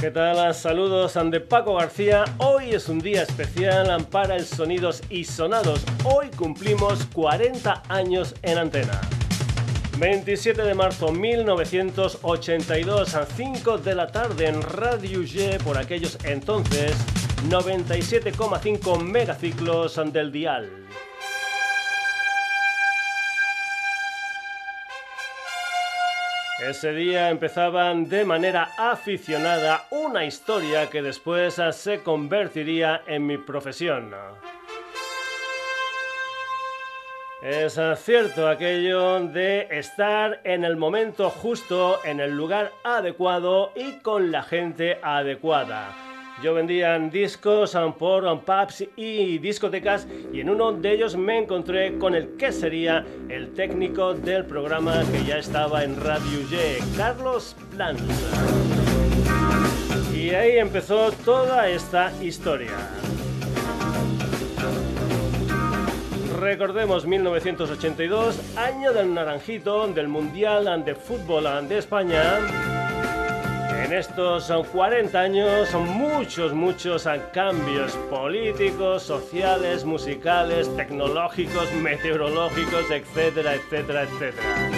¿Qué tal? Saludos de Paco García. Hoy es un día especial para el Sonidos y Sonados. Hoy cumplimos 40 años en antena. 27 de marzo 1982 a 5 de la tarde en Radio G por aquellos entonces 97,5 megaciclos del dial. Ese día empezaban de manera aficionada una historia que después se convertiría en mi profesión. Es cierto aquello de estar en el momento justo, en el lugar adecuado y con la gente adecuada. Yo vendía discos por pubs y discotecas y en uno de ellos me encontré con el que sería el técnico del programa que ya estaba en Radio G, Carlos Planza. Y ahí empezó toda esta historia. Recordemos 1982, año del naranjito del Mundial de Fútbol de España en estos 40 años muchos, muchos cambios políticos, sociales, musicales, tecnológicos, meteorológicos, etcétera, etcétera, etcétera.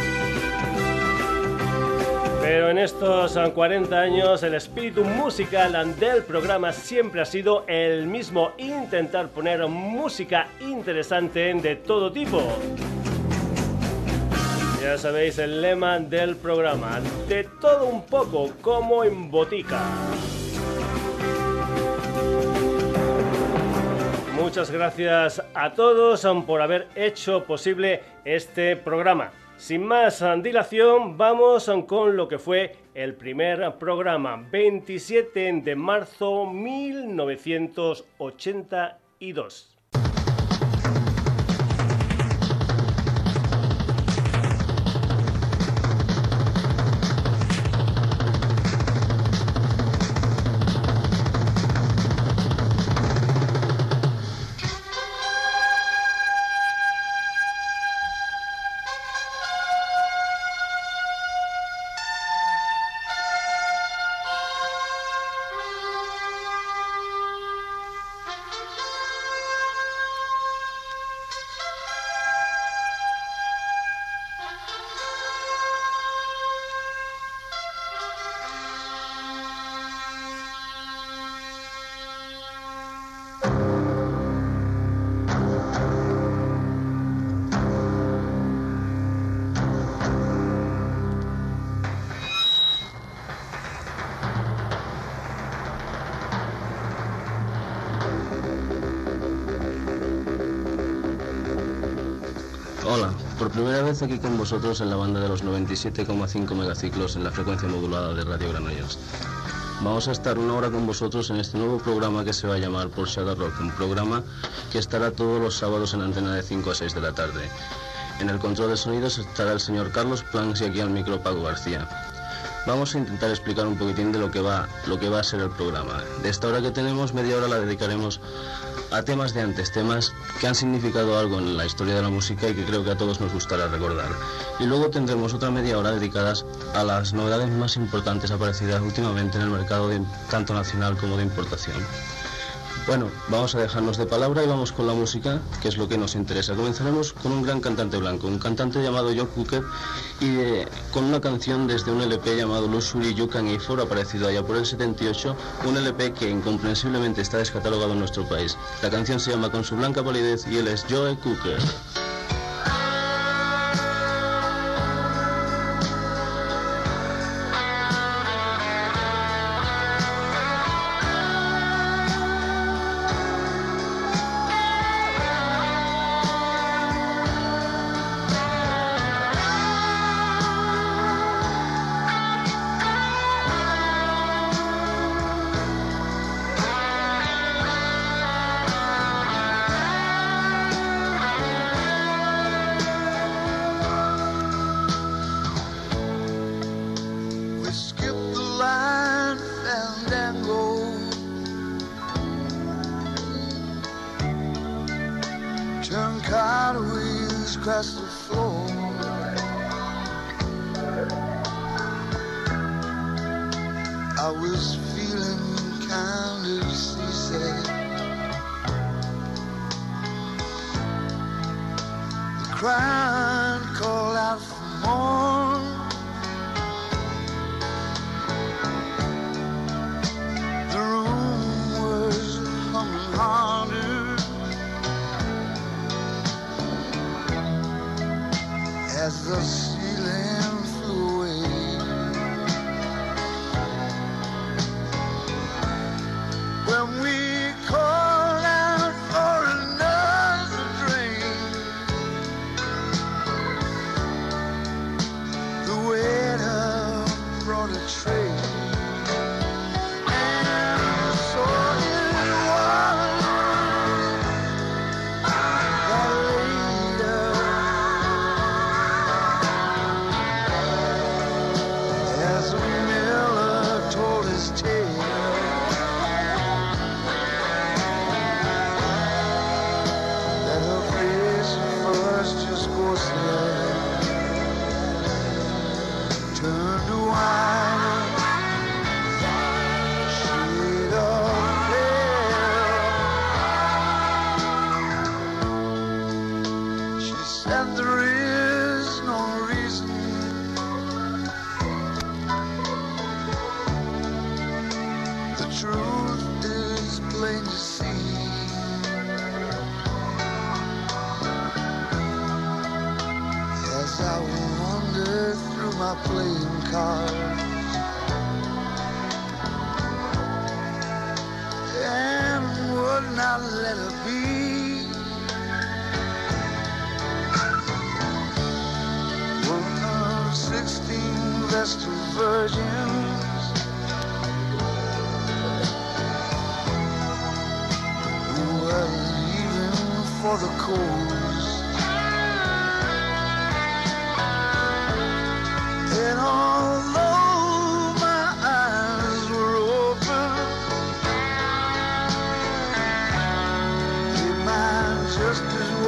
Pero en estos 40 años el espíritu musical del programa siempre ha sido el mismo, intentar poner música interesante de todo tipo. Ya sabéis el lema del programa, de todo un poco como en botica. Muchas gracias a todos por haber hecho posible este programa. Sin más dilación, vamos con lo que fue el primer programa, 27 de marzo 1982. Aquí con vosotros en la banda de los 97,5 megaciclos en la frecuencia modulada de Radio Granollers. Vamos a estar una hora con vosotros en este nuevo programa que se va a llamar Por Shadow Rock, un programa que estará todos los sábados en antena de 5 a 6 de la tarde. En el control de sonidos estará el señor Carlos Planks y aquí al micro Paco García. Vamos a intentar explicar un poquitín de lo que va, lo que va a ser el programa. De esta hora que tenemos, media hora la dedicaremos a temas de antes, temas que han significado algo en la historia de la música y que creo que a todos nos gustará recordar. Y luego tendremos otra media hora dedicadas a las novedades más importantes aparecidas últimamente en el mercado tanto nacional como de importación. Bueno, vamos a dejarnos de palabra y vamos con la música, que es lo que nos interesa. Comenzaremos con un gran cantante blanco, un cantante llamado Joe Cooker, y eh, con una canción desde un LP llamado Luxury You Can For, aparecido allá por el 78, un LP que incomprensiblemente está descatalogado en nuestro país. La canción se llama Con su blanca palidez y él es Joe Cooker.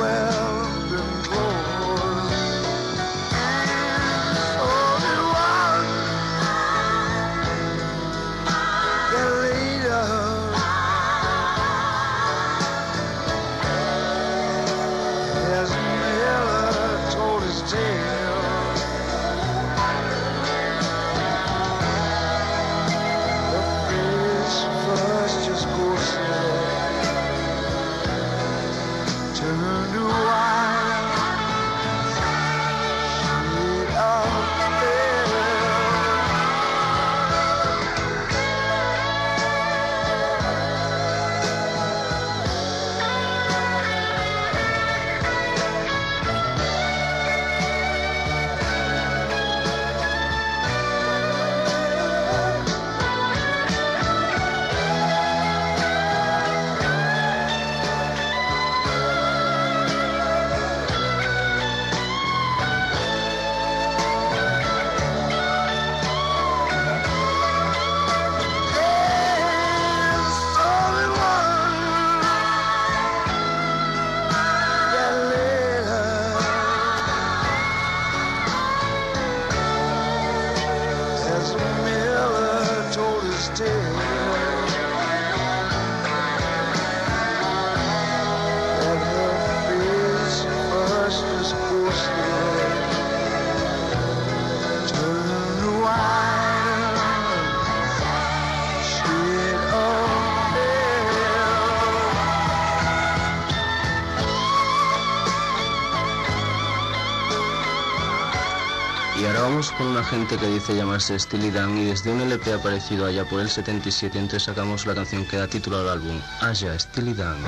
farewell. Con una gente que dice llamarse Steely Dan y desde un LP aparecido allá por el 77 entonces sacamos la canción que da título al álbum, Allá Steely Dan.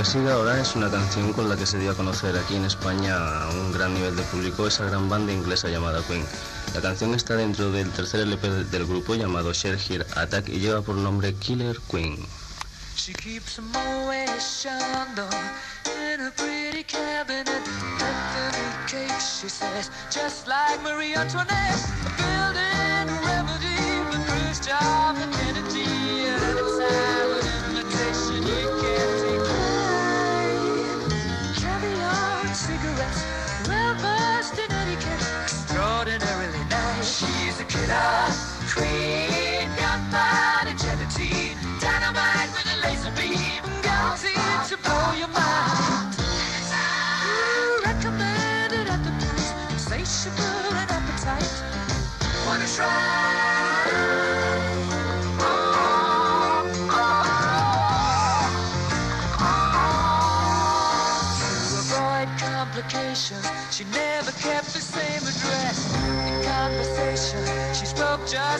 Que sigue ahora es una canción con la que se dio a conocer aquí en España a un gran nivel de público esa gran banda inglesa llamada Queen. La canción está dentro del tercer LP del grupo llamado Share Here Attack y lleva por nombre Killer Queen.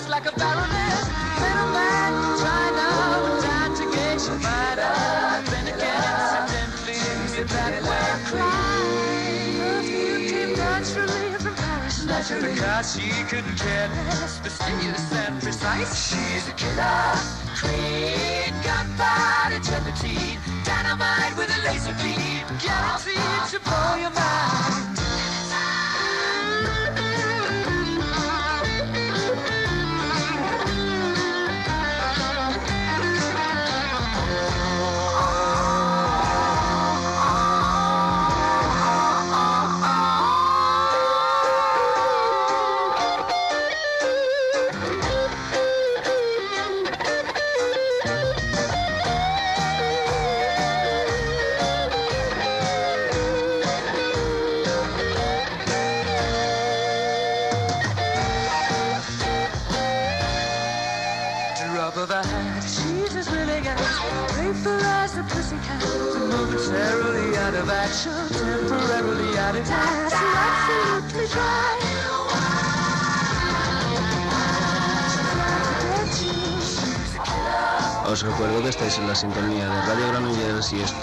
Like a baroness. Came naturally from Paris. Because she couldn't care less, fastidious and precise. She's a killer queen, gunpowder gelatine, dynamite with a laser beam, guaranteed to blow your mind.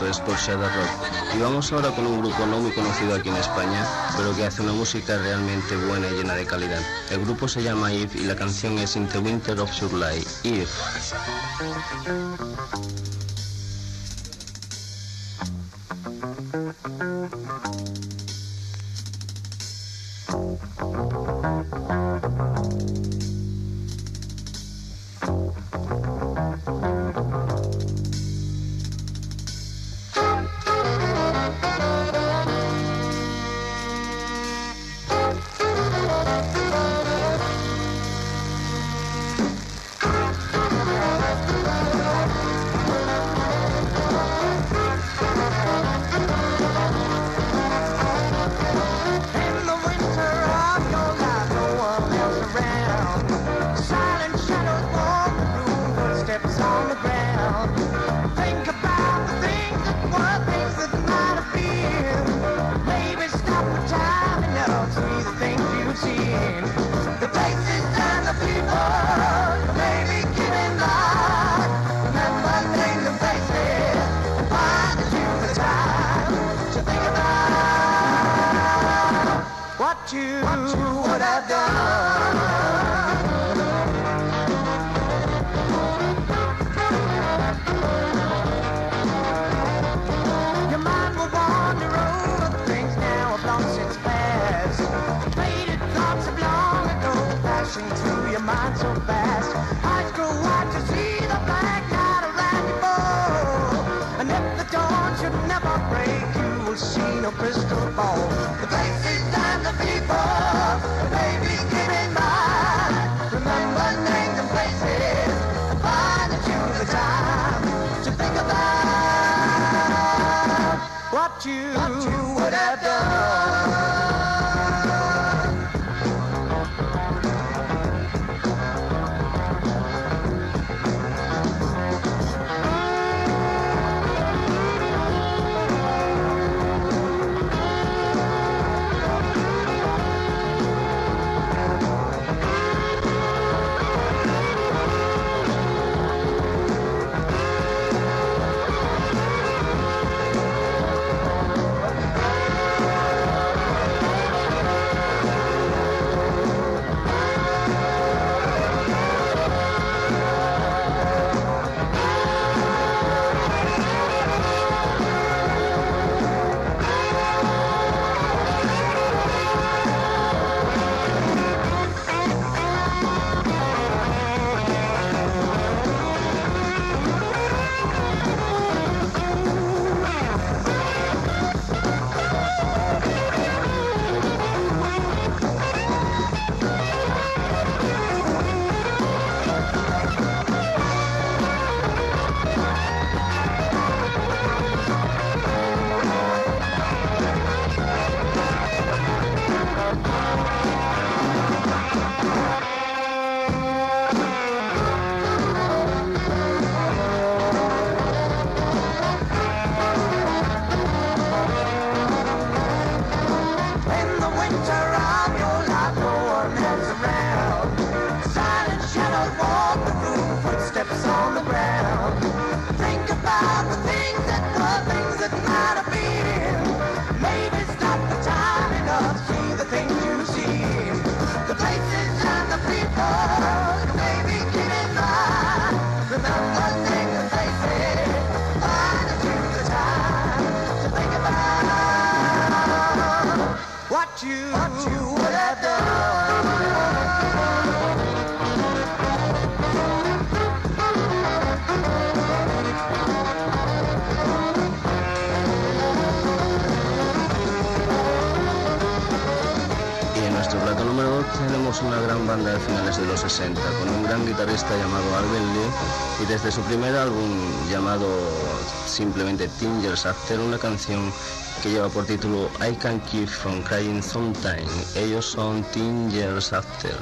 Es por Shadow Rock. Y vamos ahora con un grupo no muy conocido aquí en España, pero que hace una música realmente buena y llena de calidad. El grupo se llama Eve y la canción es In the Winter of July. Eve. ain't no crystal ball. The place is desde su primer álbum llamado simplemente Tingers After una canción que lleva por título I Can Keep From Crying Sometime. Ellos son Tingers After.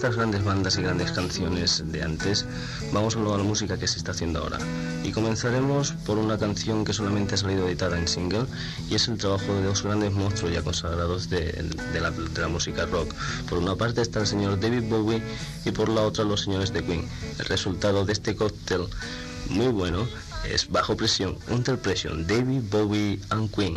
Estas grandes bandas y grandes canciones de antes, vamos a la música que se está haciendo ahora. Y comenzaremos por una canción que solamente ha salido editada en single y es el trabajo de dos grandes monstruos ya consagrados de, la, de la música rock. Por una parte está el señor David Bowie y por la otra los señores de Queen. El resultado de este cóctel muy bueno es Bajo Presión, Under Pressure, David Bowie and Queen.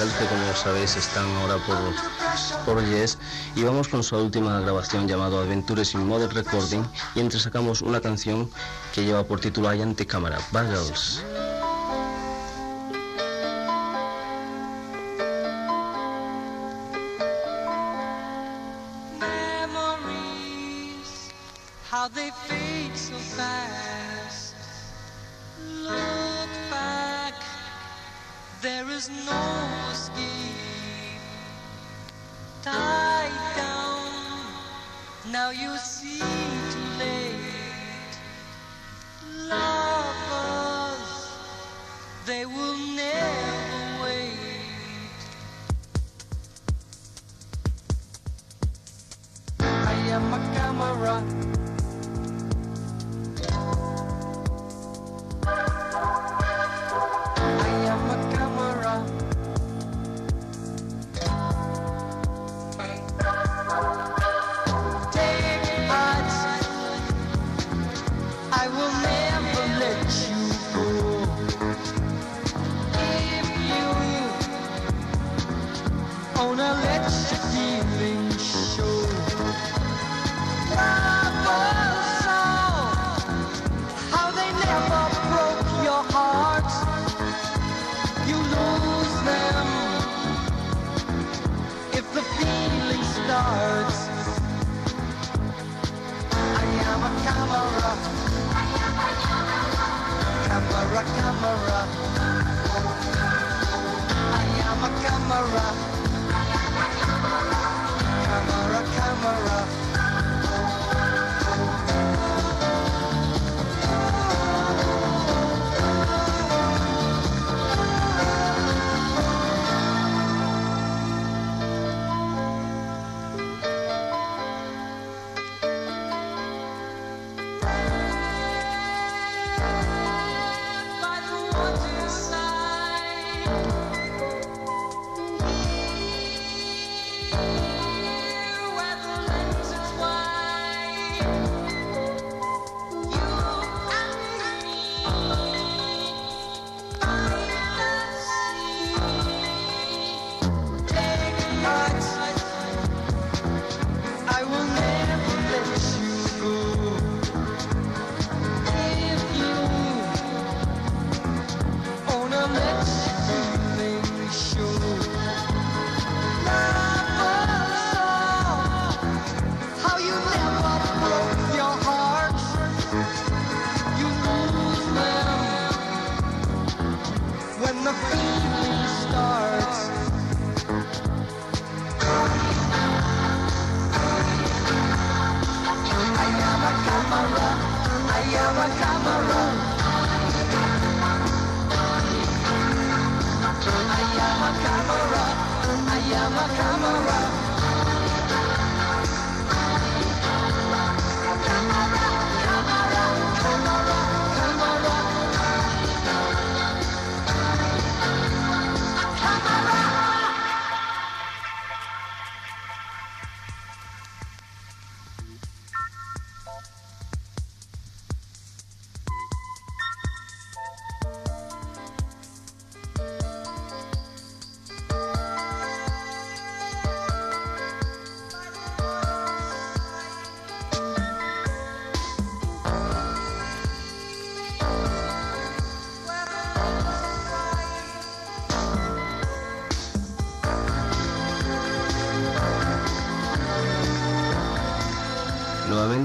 Que como sabéis están ahora por, por Yes, y vamos con su última grabación llamado Adventures in Modern Recording, y entre sacamos una canción que lleva por título Hay Antecámara, Bagels. How they fade so fast. There is no escape. Tied down, now you see too late. Lovers, they will never wait. I am a camera.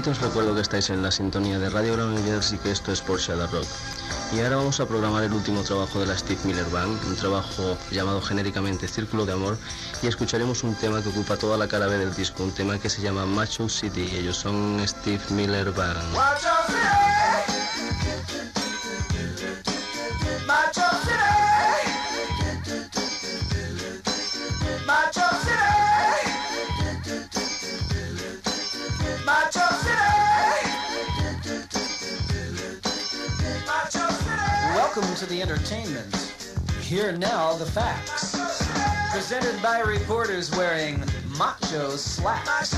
Os recuerdo que estáis en la sintonía de Radio Granollers y que esto es por Shadow Rock. Y ahora vamos a programar el último trabajo de la Steve Miller Band, un trabajo llamado genéricamente Círculo de Amor, y escucharemos un tema que ocupa toda la cara B del disco, un tema que se llama Macho City. Ellos son Steve Miller Band. Welcome to the entertainment. Here now the facts. Presented by reporters wearing macho slacks.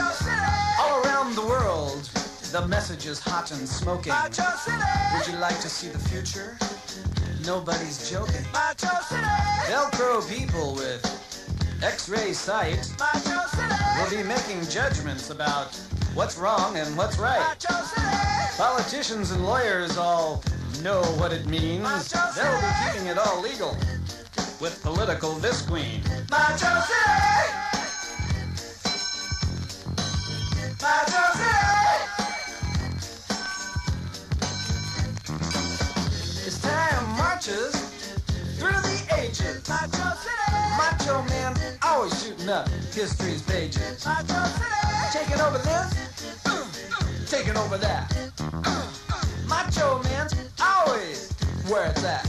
All around the world, the message is hot and smoking. Would you like to see the future? Nobody's joking. Velcro people with X-ray sight will be making judgments about what's wrong and what's right. Politicians and lawyers all know what it means. They'll be keeping it all legal with political visqueen. Macho City! Macho City! As time marches through the ages, Macho City! Macho man always shooting up history's pages. Macho City! Taking over this, taking over that. Macho man's always where it's at.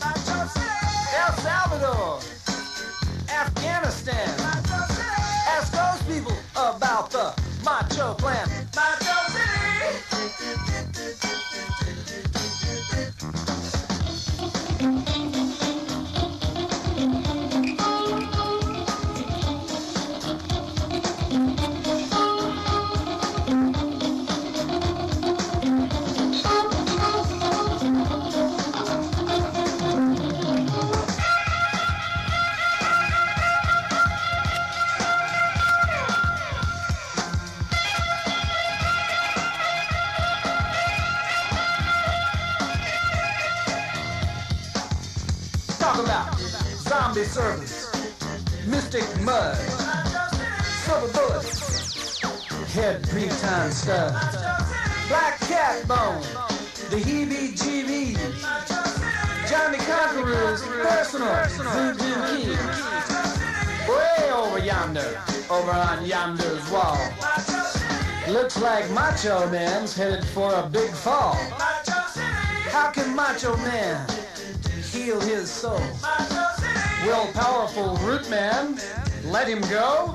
Macho City. El Salvador, Afghanistan. Macho City. Ask those people about the Macho Plan. Over on yonder's wall. Looks like Macho Man's headed for a big fall. How can Macho Man heal his soul? Will powerful Root Man let him go?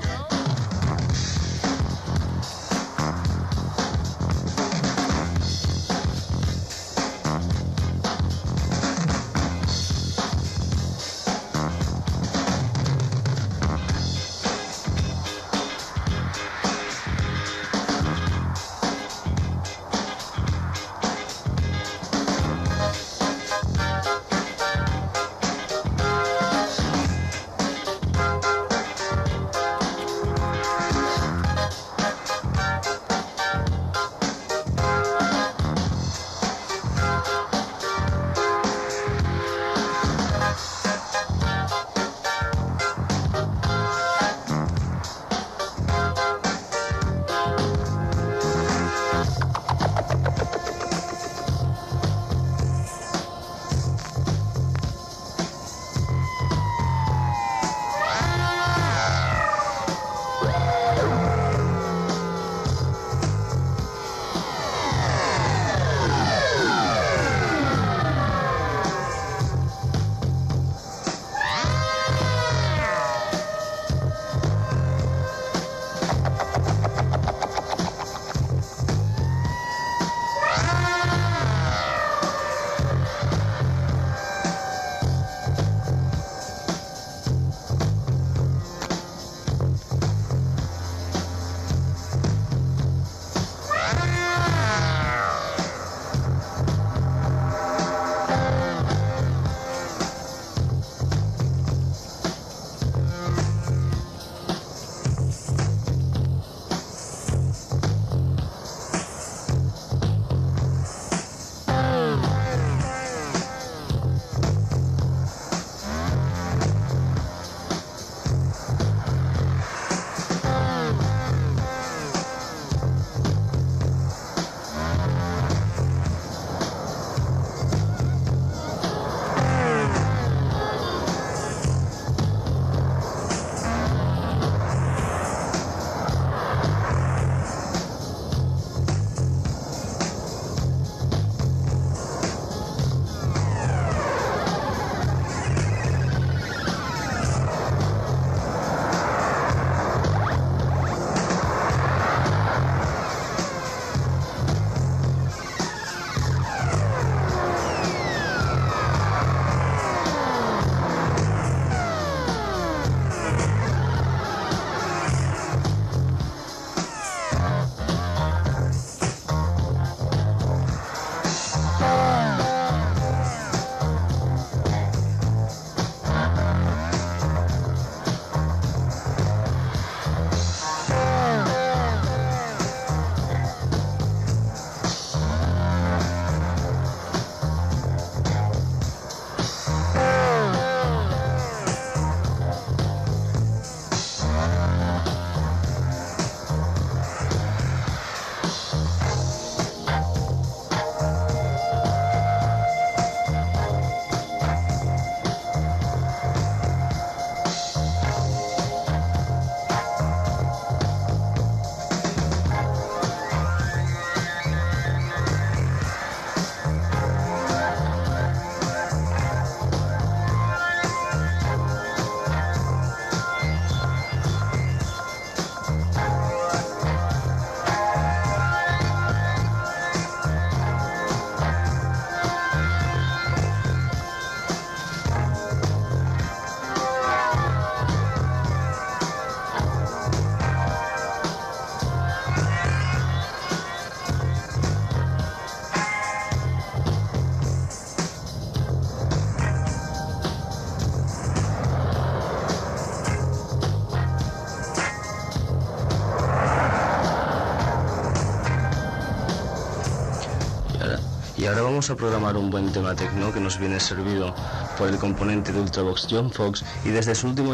Y ahora vamos a programar un buen tema tecno que nos viene servido por el componente de Ultravox John Fox y desde su último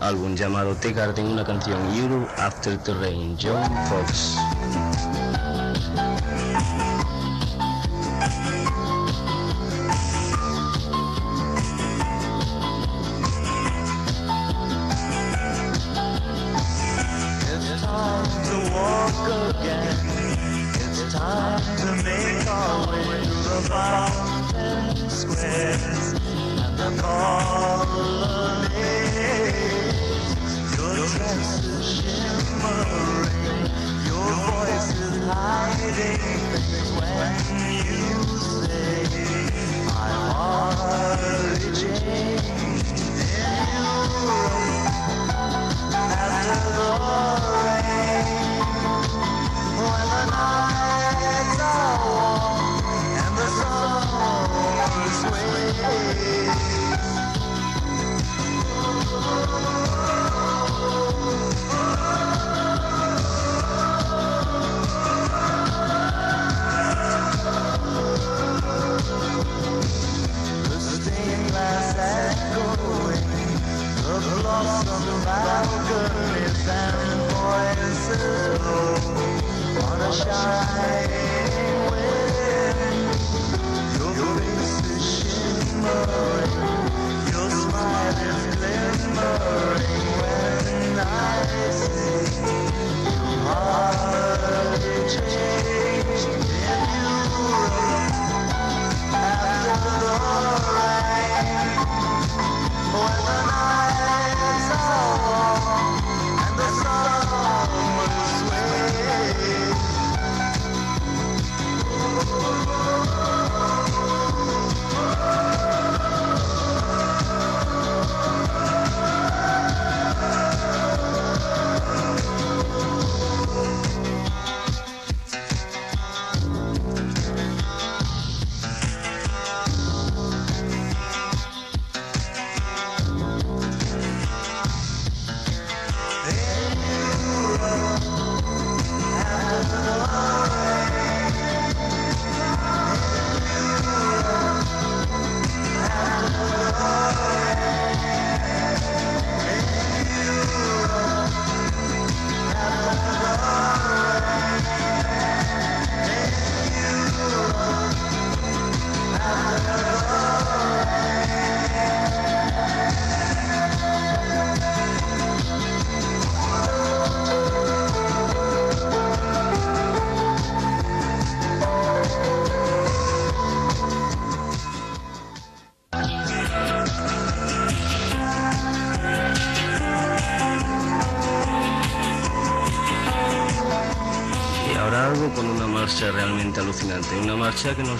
álbum llamado The Garden una canción Europe After the Rain, John Fox.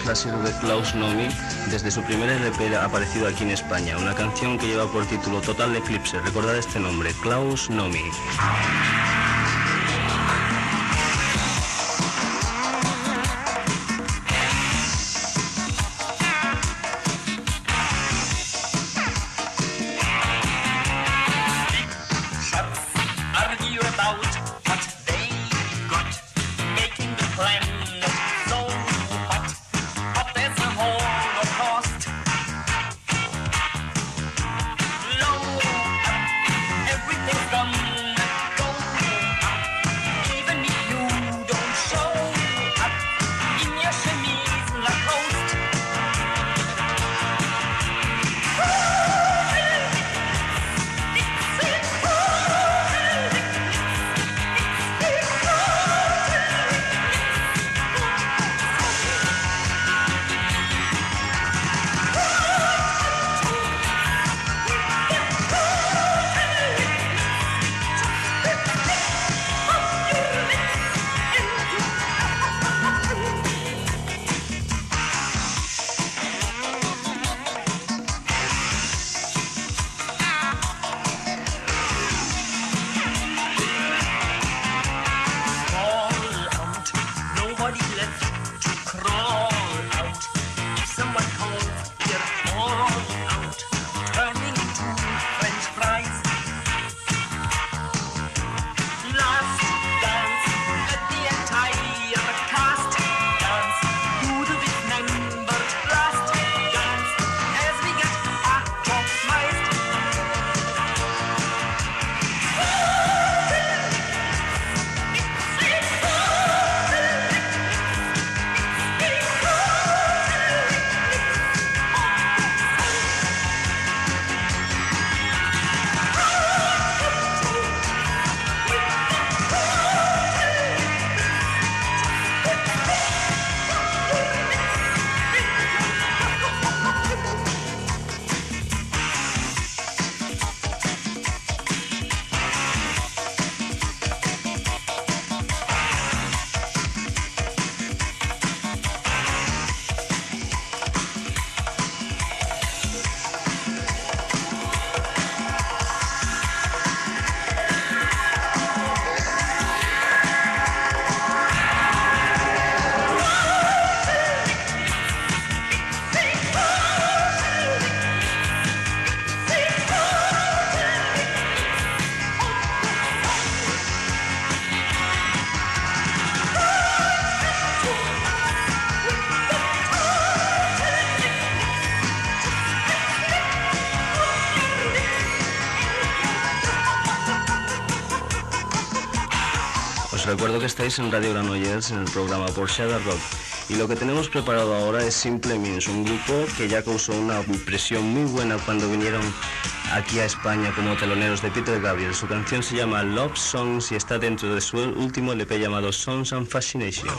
Nos la sirve Klaus Nomi desde su primer LP aparecido aquí en España. Una canción que lleva por título Total Eclipse. Recordad este nombre, Klaus Nomi. En Radio Granollers en el programa por Shadow Rock y lo que tenemos preparado ahora es Simple un grupo que ya causó una impresión muy buena cuando vinieron aquí a España como teloneros de Peter Gabriel. Su canción se llama Love Songs y está dentro de su último LP llamado Songs and Fascination.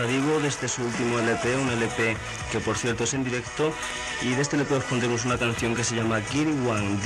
A Divo desde su último LP, un LP que por cierto es en directo, y de este LP os pondremos una canción que se llama Kiri One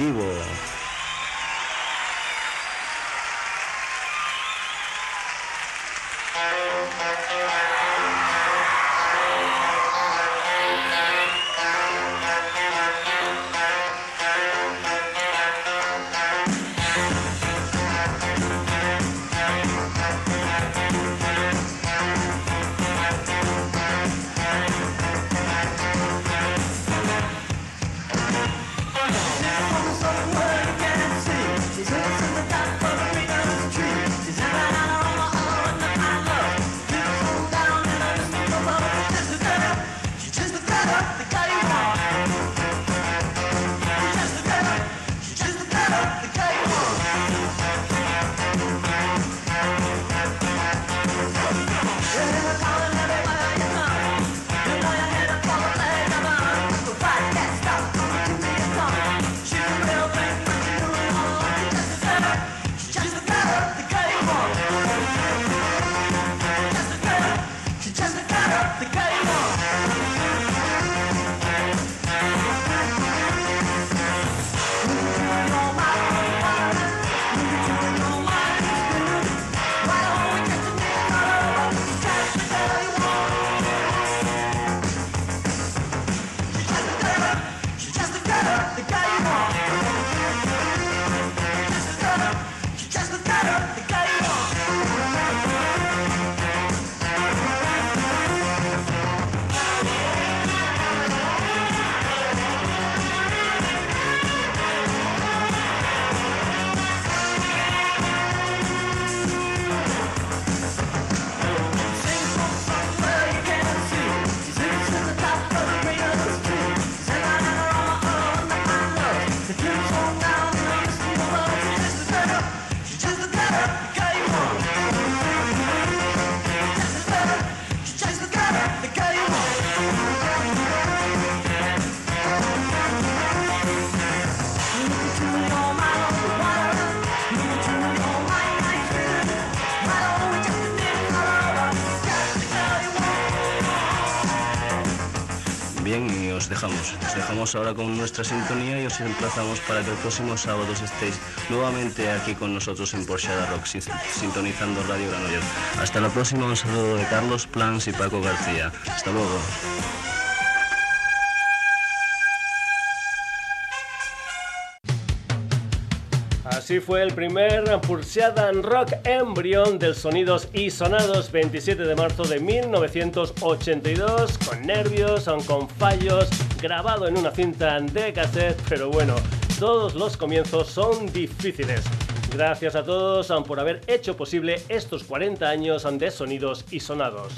Divo. ahora con nuestra sintonía y os emplazamos para que el próximo sábado estéis nuevamente aquí con nosotros en Porsche Rock, sintonizando Radio Granollers. Hasta la próxima, un saludo de Carlos Plans y Paco García. Hasta luego. Así fue el primer Pursiadan Rock Embrión del Sonidos y Sonados 27 de marzo de 1982 con nervios, con fallos, grabado en una cinta de cassette, pero bueno, todos los comienzos son difíciles. Gracias a todos por haber hecho posible estos 40 años de Sonidos y Sonados.